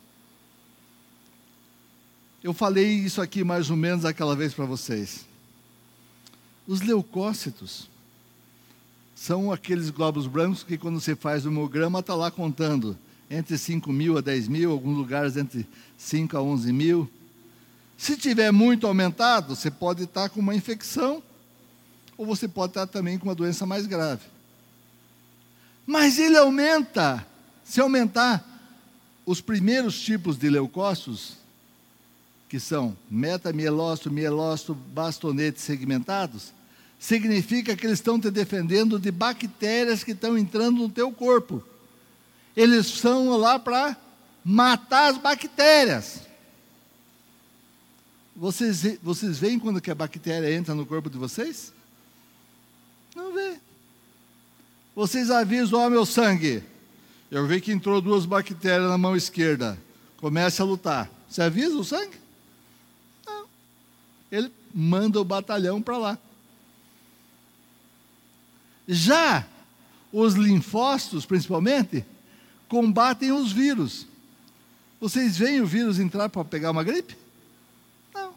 [SPEAKER 1] Eu falei isso aqui mais ou menos aquela vez para vocês. Os leucócitos são aqueles glóbulos brancos que, quando você faz o hemograma, está lá contando entre 5 mil a 10 mil, alguns lugares entre 5 a 11 mil. Se tiver muito aumentado, você pode estar com uma infecção, ou você pode estar também com uma doença mais grave. Mas ele aumenta, se aumentar os primeiros tipos de leucócitos, que são metamielócito, mielócito, bastonete segmentados, significa que eles estão te defendendo de bactérias que estão entrando no teu corpo. Eles são lá para matar as bactérias. Vocês, vocês veem quando que a bactéria entra no corpo de vocês? Não vê. Vocês avisam, ó meu sangue. Eu vi que entrou duas bactérias na mão esquerda. Comece a lutar. Você avisa o sangue? Não. Ele manda o batalhão para lá. Já os linfócitos, principalmente, combatem os vírus. Vocês veem o vírus entrar para pegar uma gripe? Não.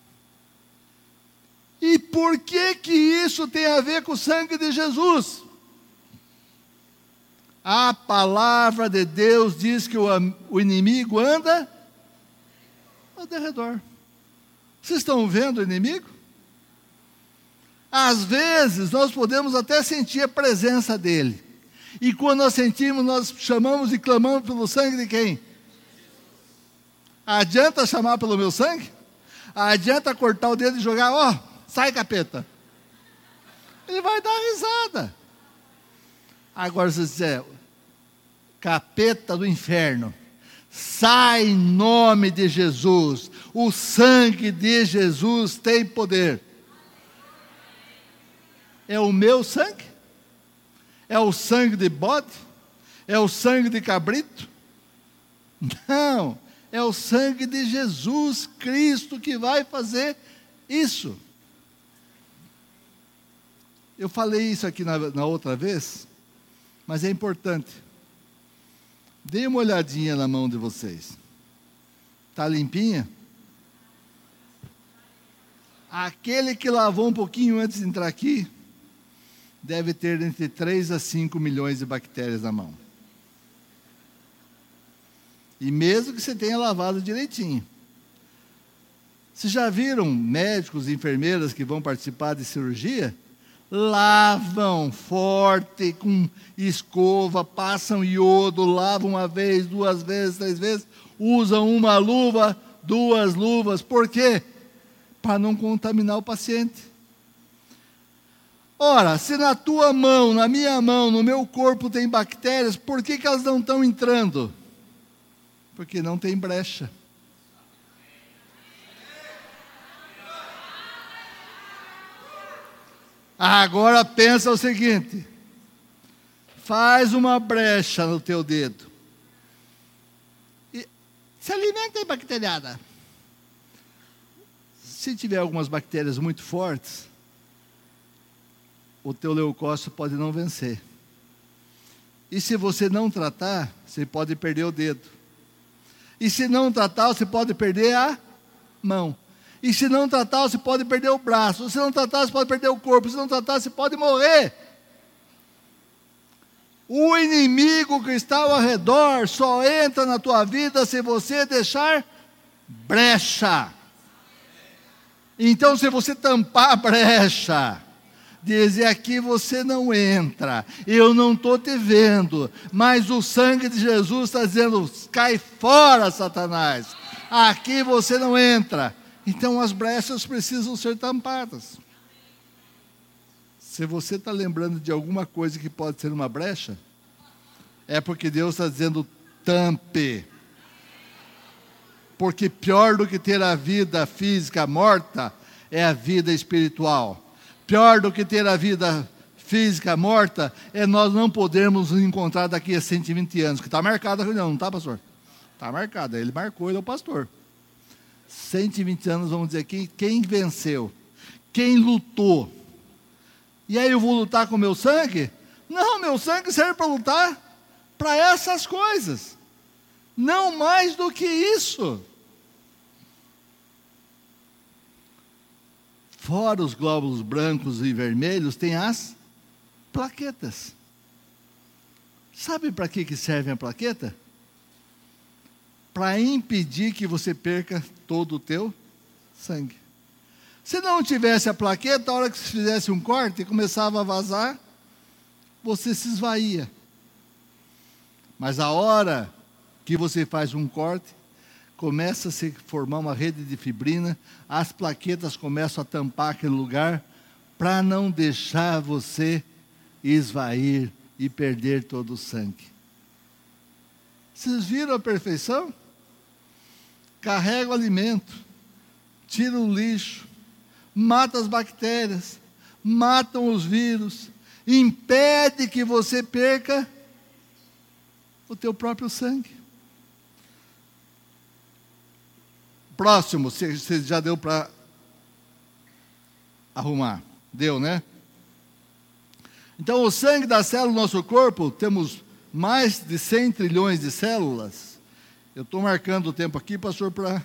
[SPEAKER 1] E por que que isso tem a ver com o sangue de Jesus? A palavra de Deus diz que o, o inimigo anda ao derredor. Vocês estão vendo o inimigo? Às vezes nós podemos até sentir a presença dele. E quando nós sentimos, nós chamamos e clamamos pelo sangue de quem? Adianta chamar pelo meu sangue? Adianta cortar o dedo e jogar, ó, oh, sai capeta. Ele vai dar risada. Agora, se você disser, capeta do inferno, sai em nome de Jesus. O sangue de Jesus tem poder. É o meu sangue? É o sangue de bode? É o sangue de cabrito? Não, é o sangue de Jesus Cristo que vai fazer isso. Eu falei isso aqui na, na outra vez, mas é importante. Dê uma olhadinha na mão de vocês. Está limpinha? Aquele que lavou um pouquinho antes de entrar aqui, deve ter entre 3 a 5 milhões de bactérias na mão. E mesmo que você tenha lavado direitinho. Vocês já viram médicos e enfermeiras que vão participar de cirurgia? Lavam forte, com escova, passam iodo, lavam uma vez, duas vezes, três vezes, usam uma luva, duas luvas. Por quê? Para não contaminar o paciente. Ora, se na tua mão, na minha mão, no meu corpo tem bactérias, por que, que elas não estão entrando? Porque não tem brecha. Agora pensa o seguinte: faz uma brecha no teu dedo. E se alimenta aí, bacteriada. Se tiver algumas bactérias muito fortes, o teu leucócito pode não vencer. E se você não tratar, você pode perder o dedo. E se não tratar, você pode perder a mão. E se não tratar, você pode perder o braço. Se não tratar, você pode perder o corpo. Se não tratar, você pode morrer. O inimigo que está ao redor só entra na tua vida se você deixar brecha. Então, se você tampar a brecha, dizer aqui você não entra, eu não estou te vendo, mas o sangue de Jesus está dizendo: cai fora, Satanás, aqui você não entra. Então as brechas precisam ser tampadas. Se você está lembrando de alguma coisa que pode ser uma brecha, é porque Deus está dizendo tampe. Porque pior do que ter a vida física morta é a vida espiritual. Pior do que ter a vida física morta é nós não podermos nos encontrar daqui a 120 anos, que está marcada a reunião, não está, pastor? Está marcada, ele marcou, ele é o pastor. 120 anos, vamos dizer aqui, quem venceu? Quem lutou? E aí eu vou lutar com meu sangue? Não, meu sangue serve para lutar para essas coisas. Não mais do que isso. Fora os glóbulos brancos e vermelhos, tem as plaquetas. Sabe para que, que serve a plaqueta? Para impedir que você perca todo o teu sangue. Se não tivesse a plaqueta, a hora que você fizesse um corte e começava a vazar, você se esvaía. Mas a hora que você faz um corte, começa a se formar uma rede de fibrina, as plaquetas começam a tampar aquele lugar para não deixar você esvair e perder todo o sangue. Vocês viram a perfeição? Carrega o alimento, tira o lixo, mata as bactérias, matam os vírus, impede que você perca o teu próprio sangue. Próximo, você já deu para arrumar? Deu, né? Então, o sangue da célula do nosso corpo, temos mais de 100 trilhões de células. Eu estou marcando o tempo aqui, pastor, para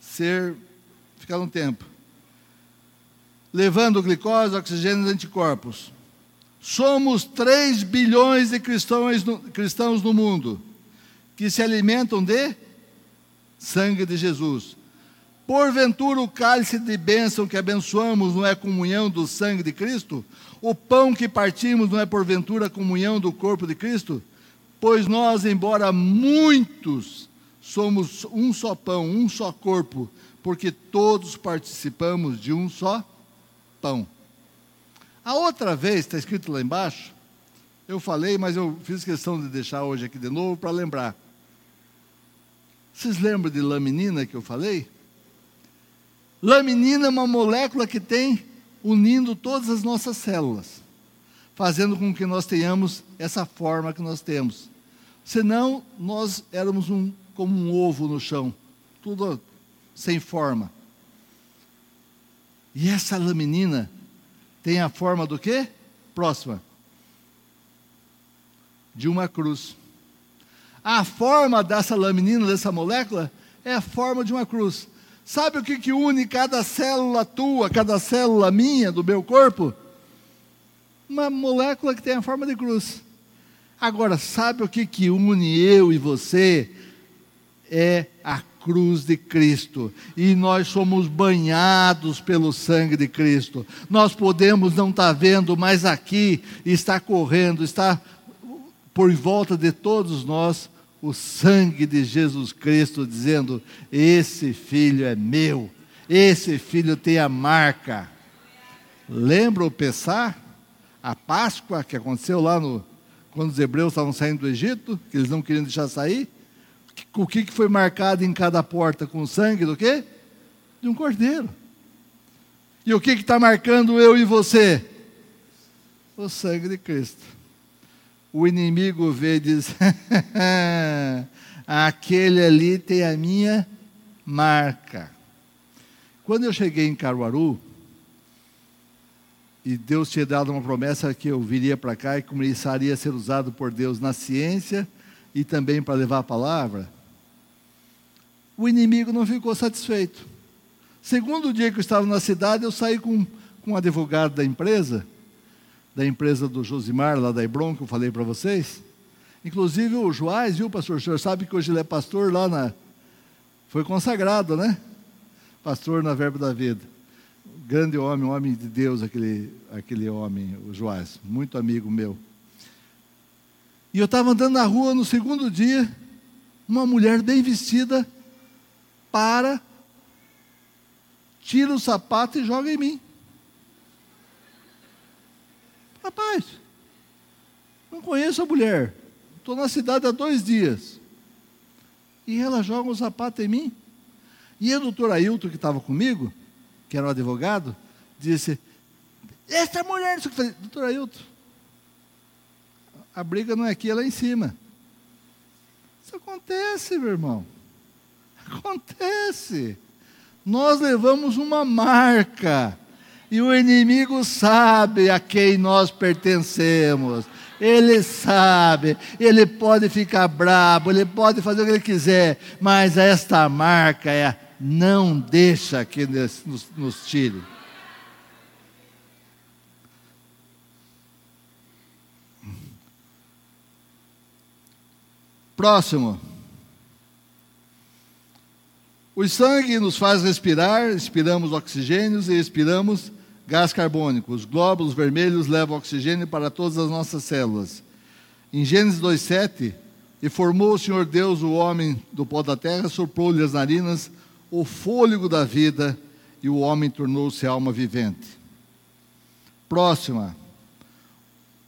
[SPEAKER 1] ser ficar no tempo. levando glicose, oxigênio e anticorpos. Somos 3 bilhões de cristãos no, cristãos no mundo que se alimentam de sangue de Jesus. Porventura o cálice de bênção que abençoamos não é comunhão do sangue de Cristo? O pão que partimos não é porventura comunhão do corpo de Cristo? Pois nós, embora muitos, somos um só pão, um só corpo, porque todos participamos de um só pão. A outra vez, está escrito lá embaixo, eu falei, mas eu fiz questão de deixar hoje aqui de novo para lembrar. Vocês lembram de laminina que eu falei? Laminina é uma molécula que tem unindo todas as nossas células, fazendo com que nós tenhamos essa forma que nós temos. Senão, nós éramos um, como um ovo no chão, tudo sem forma. E essa laminina tem a forma do quê? Próxima. De uma cruz. A forma dessa laminina, dessa molécula, é a forma de uma cruz. Sabe o que, que une cada célula tua, cada célula minha, do meu corpo? Uma molécula que tem a forma de cruz. Agora, sabe o que, que une eu e você? É a cruz de Cristo. E nós somos banhados pelo sangue de Cristo. Nós podemos não estar tá vendo, mas aqui está correndo, está por volta de todos nós o sangue de Jesus Cristo, dizendo: Esse filho é meu, esse filho tem a marca. Lembra o Pessar? A Páscoa que aconteceu lá no, quando os hebreus estavam saindo do Egito, que eles não queriam deixar sair? O que, que foi marcado em cada porta com o sangue do quê? De um cordeiro. E o que está marcando eu e você? O sangue de Cristo. O inimigo vê e diz: (laughs) aquele ali tem a minha marca. Quando eu cheguei em Caruaru, e Deus tinha dado uma promessa que eu viria para cá e começaria a ser usado por Deus na ciência e também para levar a palavra, o inimigo não ficou satisfeito. Segundo dia que eu estava na cidade, eu saí com, com um advogado da empresa, da empresa do Josimar, lá da Hebron, que eu falei para vocês. Inclusive o Joás, viu, pastor? O senhor sabe que hoje ele é pastor lá na. Foi consagrado, né? Pastor na Verbo da Vida. Grande homem, homem de Deus, aquele, aquele homem, o Joás. Muito amigo meu. E eu estava andando na rua no segundo dia, uma mulher bem vestida para, tira o sapato e joga em mim. Rapaz, não conheço a mulher. Estou na cidade há dois dias. E ela joga o sapato em mim. E o doutor Ailton, que estava comigo, que era o advogado, disse: Essa mulher. Eu falei, doutor Ailton, a briga não é aqui, é lá em cima. Isso acontece, meu irmão. Acontece. Nós levamos uma marca. E o inimigo sabe a quem nós pertencemos. Ele sabe, ele pode ficar bravo, ele pode fazer o que ele quiser, mas esta marca é não deixa que nos, nos tire. Próximo. O sangue nos faz respirar, expiramos oxigênios e expiramos gás carbônico. Os glóbulos vermelhos levam oxigênio para todas as nossas células. Em Gênesis 2,7, e formou o Senhor Deus o homem do pó da terra, soprou-lhe as narinas o fôlego da vida, e o homem tornou-se alma vivente. Próxima.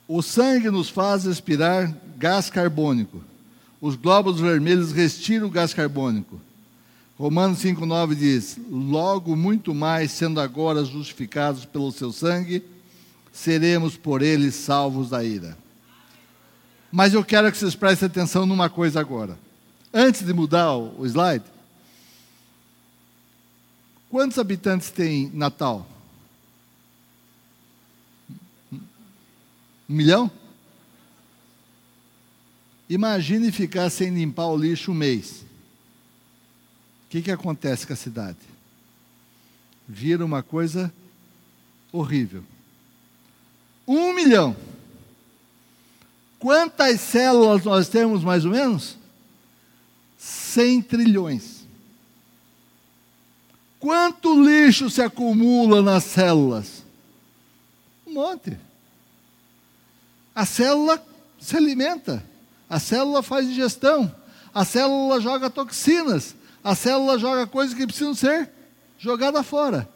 [SPEAKER 1] O sangue nos faz respirar gás carbônico. Os glóbulos vermelhos retiram o gás carbônico. Romanos 5,9 diz: Logo muito mais, sendo agora justificados pelo seu sangue, seremos por ele salvos da ira. Mas eu quero que vocês prestem atenção numa coisa agora. Antes de mudar o slide, quantos habitantes tem Natal? Um milhão? Imagine ficar sem limpar o lixo um mês que, que acontece com a cidade? Vira uma coisa horrível. Um milhão. Quantas células nós temos, mais ou menos? 100 trilhões. Quanto lixo se acumula nas células? Um monte. A célula se alimenta, a célula faz digestão, a célula joga toxinas, a célula joga coisas que precisam ser jogadas fora.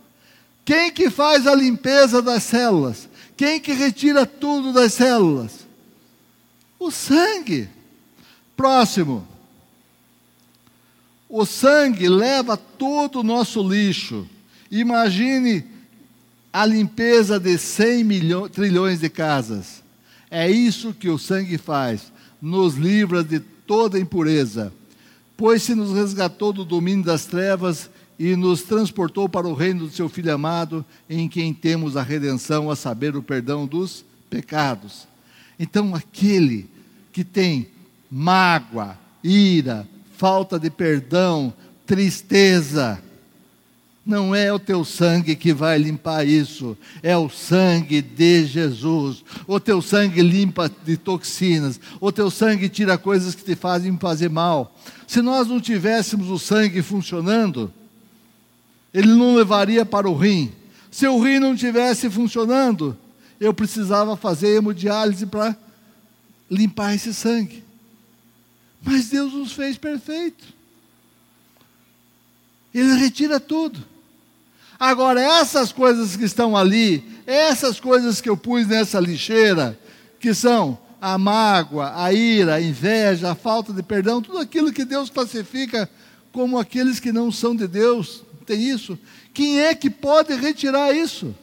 [SPEAKER 1] Quem que faz a limpeza das células? Quem que retira tudo das células? O sangue. Próximo. O sangue leva todo o nosso lixo. Imagine a limpeza de 100 milhões, trilhões de casas. É isso que o sangue faz. Nos livra de toda impureza. Pois se nos resgatou do domínio das trevas e nos transportou para o reino do seu Filho amado, em quem temos a redenção, a saber, o perdão dos pecados. Então, aquele que tem mágoa, ira, falta de perdão, tristeza, não é o teu sangue que vai limpar isso, é o sangue de Jesus. O teu sangue limpa de toxinas, o teu sangue tira coisas que te fazem fazer mal. Se nós não tivéssemos o sangue funcionando, ele não levaria para o rim. Se o rim não estivesse funcionando, eu precisava fazer hemodiálise para limpar esse sangue. Mas Deus nos fez perfeito. Ele retira tudo. Agora, essas coisas que estão ali, essas coisas que eu pus nessa lixeira, que são a mágoa, a ira, a inveja, a falta de perdão, tudo aquilo que Deus classifica como aqueles que não são de Deus, tem isso. Quem é que pode retirar isso?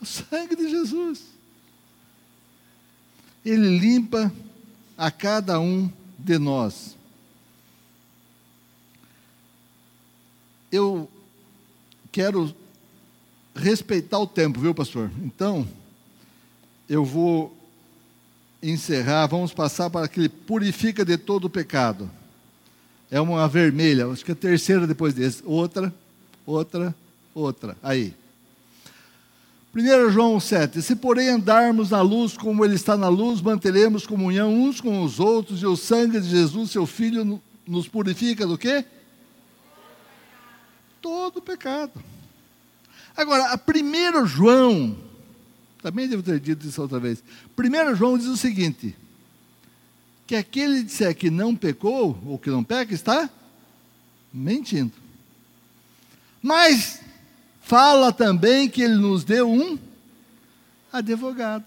[SPEAKER 1] O sangue de Jesus. Ele limpa a cada um de nós. Eu quero respeitar o tempo, viu, pastor? Então, eu vou encerrar, vamos passar para aquele purifica de todo o pecado é uma vermelha, acho que é a terceira depois desse. Outra, outra, outra. Aí. 1 João 7: Se porém andarmos na luz como Ele está na luz, manteremos comunhão uns com os outros, e o sangue de Jesus, seu Filho, nos purifica do quê? Todo pecado. Agora, a 1 João, também devo ter dito isso outra vez. 1 João diz o seguinte: que aquele disser que não pecou, ou que não peca, está mentindo. Mas fala também que ele nos deu um advogado.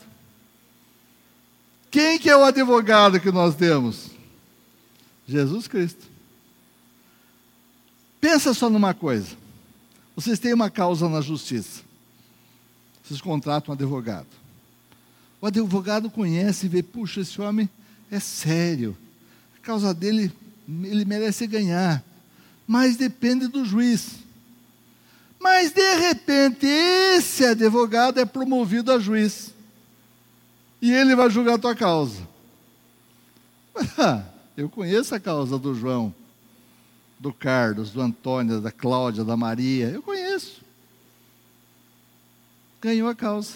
[SPEAKER 1] Quem que é o advogado que nós temos? Jesus Cristo. Pensa só numa coisa. Vocês têm uma causa na justiça. Vocês contratam um advogado. O advogado conhece e vê, puxa, esse homem é sério. A causa dele, ele merece ganhar. Mas depende do juiz. Mas de repente, esse advogado é promovido a juiz. E ele vai julgar a tua causa. (laughs) eu conheço a causa do João, do Carlos, do Antônio, da Cláudia, da Maria. Eu conheço. Ganhou a causa.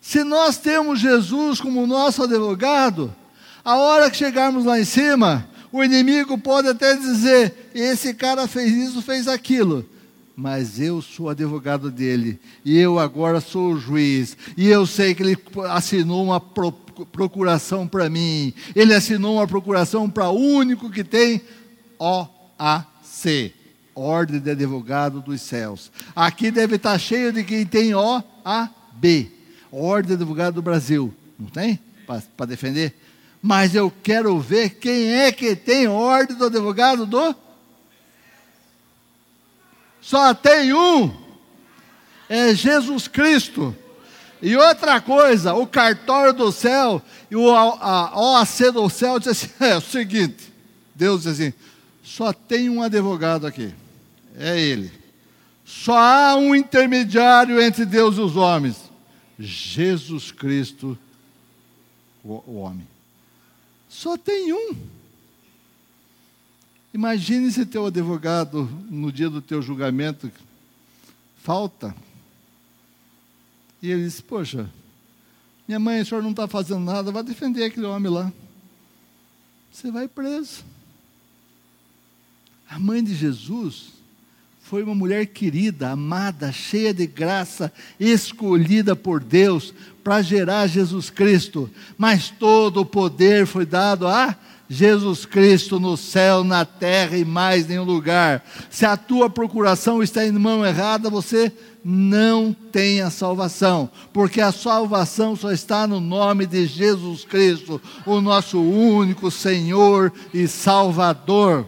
[SPEAKER 1] Se nós temos Jesus como nosso advogado, a hora que chegarmos lá em cima, o inimigo pode até dizer: esse cara fez isso, fez aquilo. Mas eu sou advogado dele, e eu agora sou o juiz, e eu sei que ele assinou uma pro, procuração para mim, ele assinou uma procuração para o único que tem OAC Ordem de Advogado dos Céus. Aqui deve estar cheio de quem tem OAB Ordem de Advogado do Brasil. Não tem? Para defender? Mas eu quero ver quem é que tem ordem do advogado do. Só tem um. É Jesus Cristo. E outra coisa, o cartório do céu e o a, OAC do céu diz assim: (laughs) é o seguinte, Deus diz assim: só tem um advogado aqui, é ele. Só há um intermediário entre Deus e os homens, Jesus Cristo, o, homem. Só tem um. Imagine se teu advogado, no dia do teu julgamento, falta, E ele disse: Poxa, minha mãe, o senhor não está fazendo nada, vai defender aquele homem lá. Você vai preso. A mãe de Jesus foi uma mulher querida, amada, cheia de graça, escolhida por Deus para gerar Jesus Cristo. Mas todo o poder foi dado a Jesus Cristo no céu, na terra e mais nenhum lugar. Se a tua procuração está em mão errada, você não tem a salvação, porque a salvação só está no nome de Jesus Cristo, o nosso único Senhor e Salvador.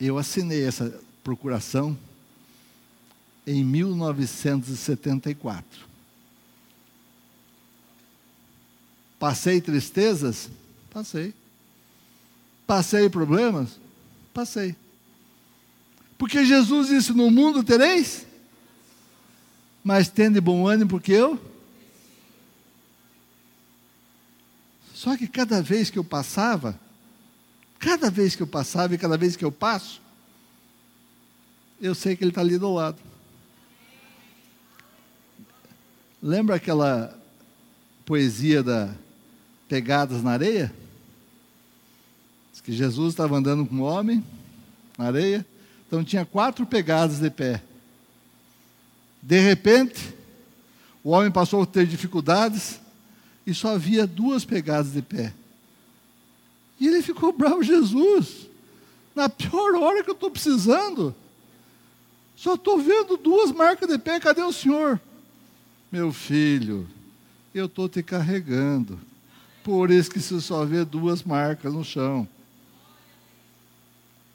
[SPEAKER 1] Eu assinei essa procuração em 1974. Passei tristezas? Passei. Passei problemas? Passei. Porque Jesus disse: No mundo tereis, mas tende bom ânimo, porque eu. Só que cada vez que eu passava, cada vez que eu passava e cada vez que eu passo, eu sei que Ele está ali do lado. Lembra aquela poesia da pegadas na areia. Diz que Jesus estava andando com um homem na areia, então tinha quatro pegadas de pé. De repente, o homem passou a ter dificuldades e só havia duas pegadas de pé. E ele ficou bravo, Jesus, na pior hora que eu estou precisando. Só estou vendo duas marcas de pé, cadê o senhor? Meu filho, eu estou te carregando. Por isso que se só vê duas marcas no chão.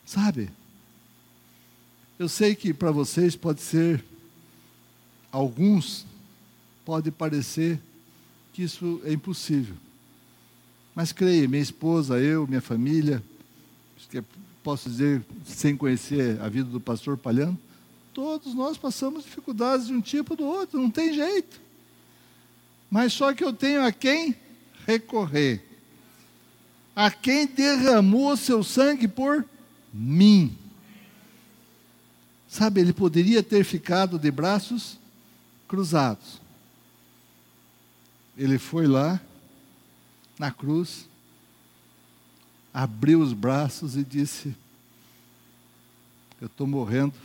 [SPEAKER 1] Sabe? Eu sei que para vocês pode ser, alguns, pode parecer que isso é impossível. Mas creia, minha esposa, eu, minha família, posso dizer, sem conhecer a vida do pastor Palhano, todos nós passamos dificuldades de um tipo ou do outro, não tem jeito. Mas só que eu tenho a quem recorrer a quem derramou seu sangue por mim. Sabe, ele poderia ter ficado de braços cruzados. Ele foi lá, na cruz, abriu os braços e disse: Eu estou morrendo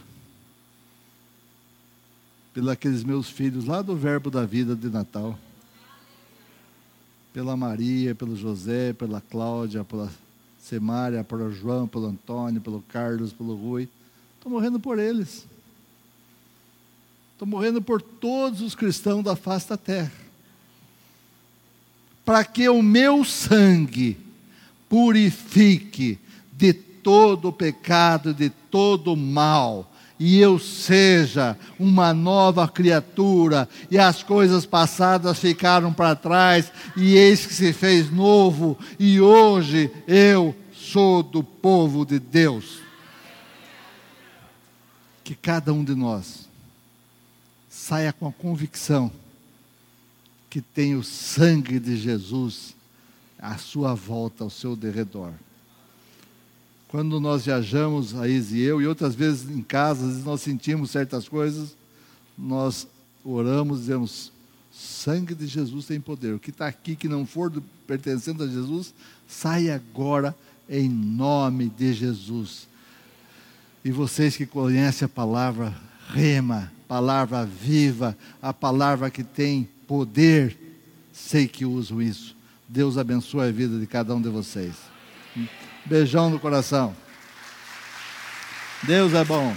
[SPEAKER 1] pelos meus filhos lá do Verbo da Vida de Natal pela Maria, pelo José, pela Cláudia, pela Semária, pelo João, pelo Antônio, pelo Carlos, pelo Rui. Estou morrendo por eles. Estou morrendo por todos os cristãos da face da terra. Para que o meu sangue purifique de todo pecado, de todo mal, e eu seja uma nova criatura, e as coisas passadas ficaram para trás, e eis que se fez novo, e hoje eu sou do povo de Deus. Que cada um de nós saia com a convicção que tem o sangue de Jesus à sua volta, ao seu derredor. Quando nós viajamos, a Isa e eu, e outras vezes em casa, nós sentimos certas coisas, nós oramos, dizemos: sangue de Jesus tem poder. O que está aqui que não for do, pertencendo a Jesus, sai agora em nome de Jesus. E vocês que conhecem a palavra rema, palavra viva, a palavra que tem poder, sei que usam isso. Deus abençoe a vida de cada um de vocês. Beijão no coração. Deus é bom.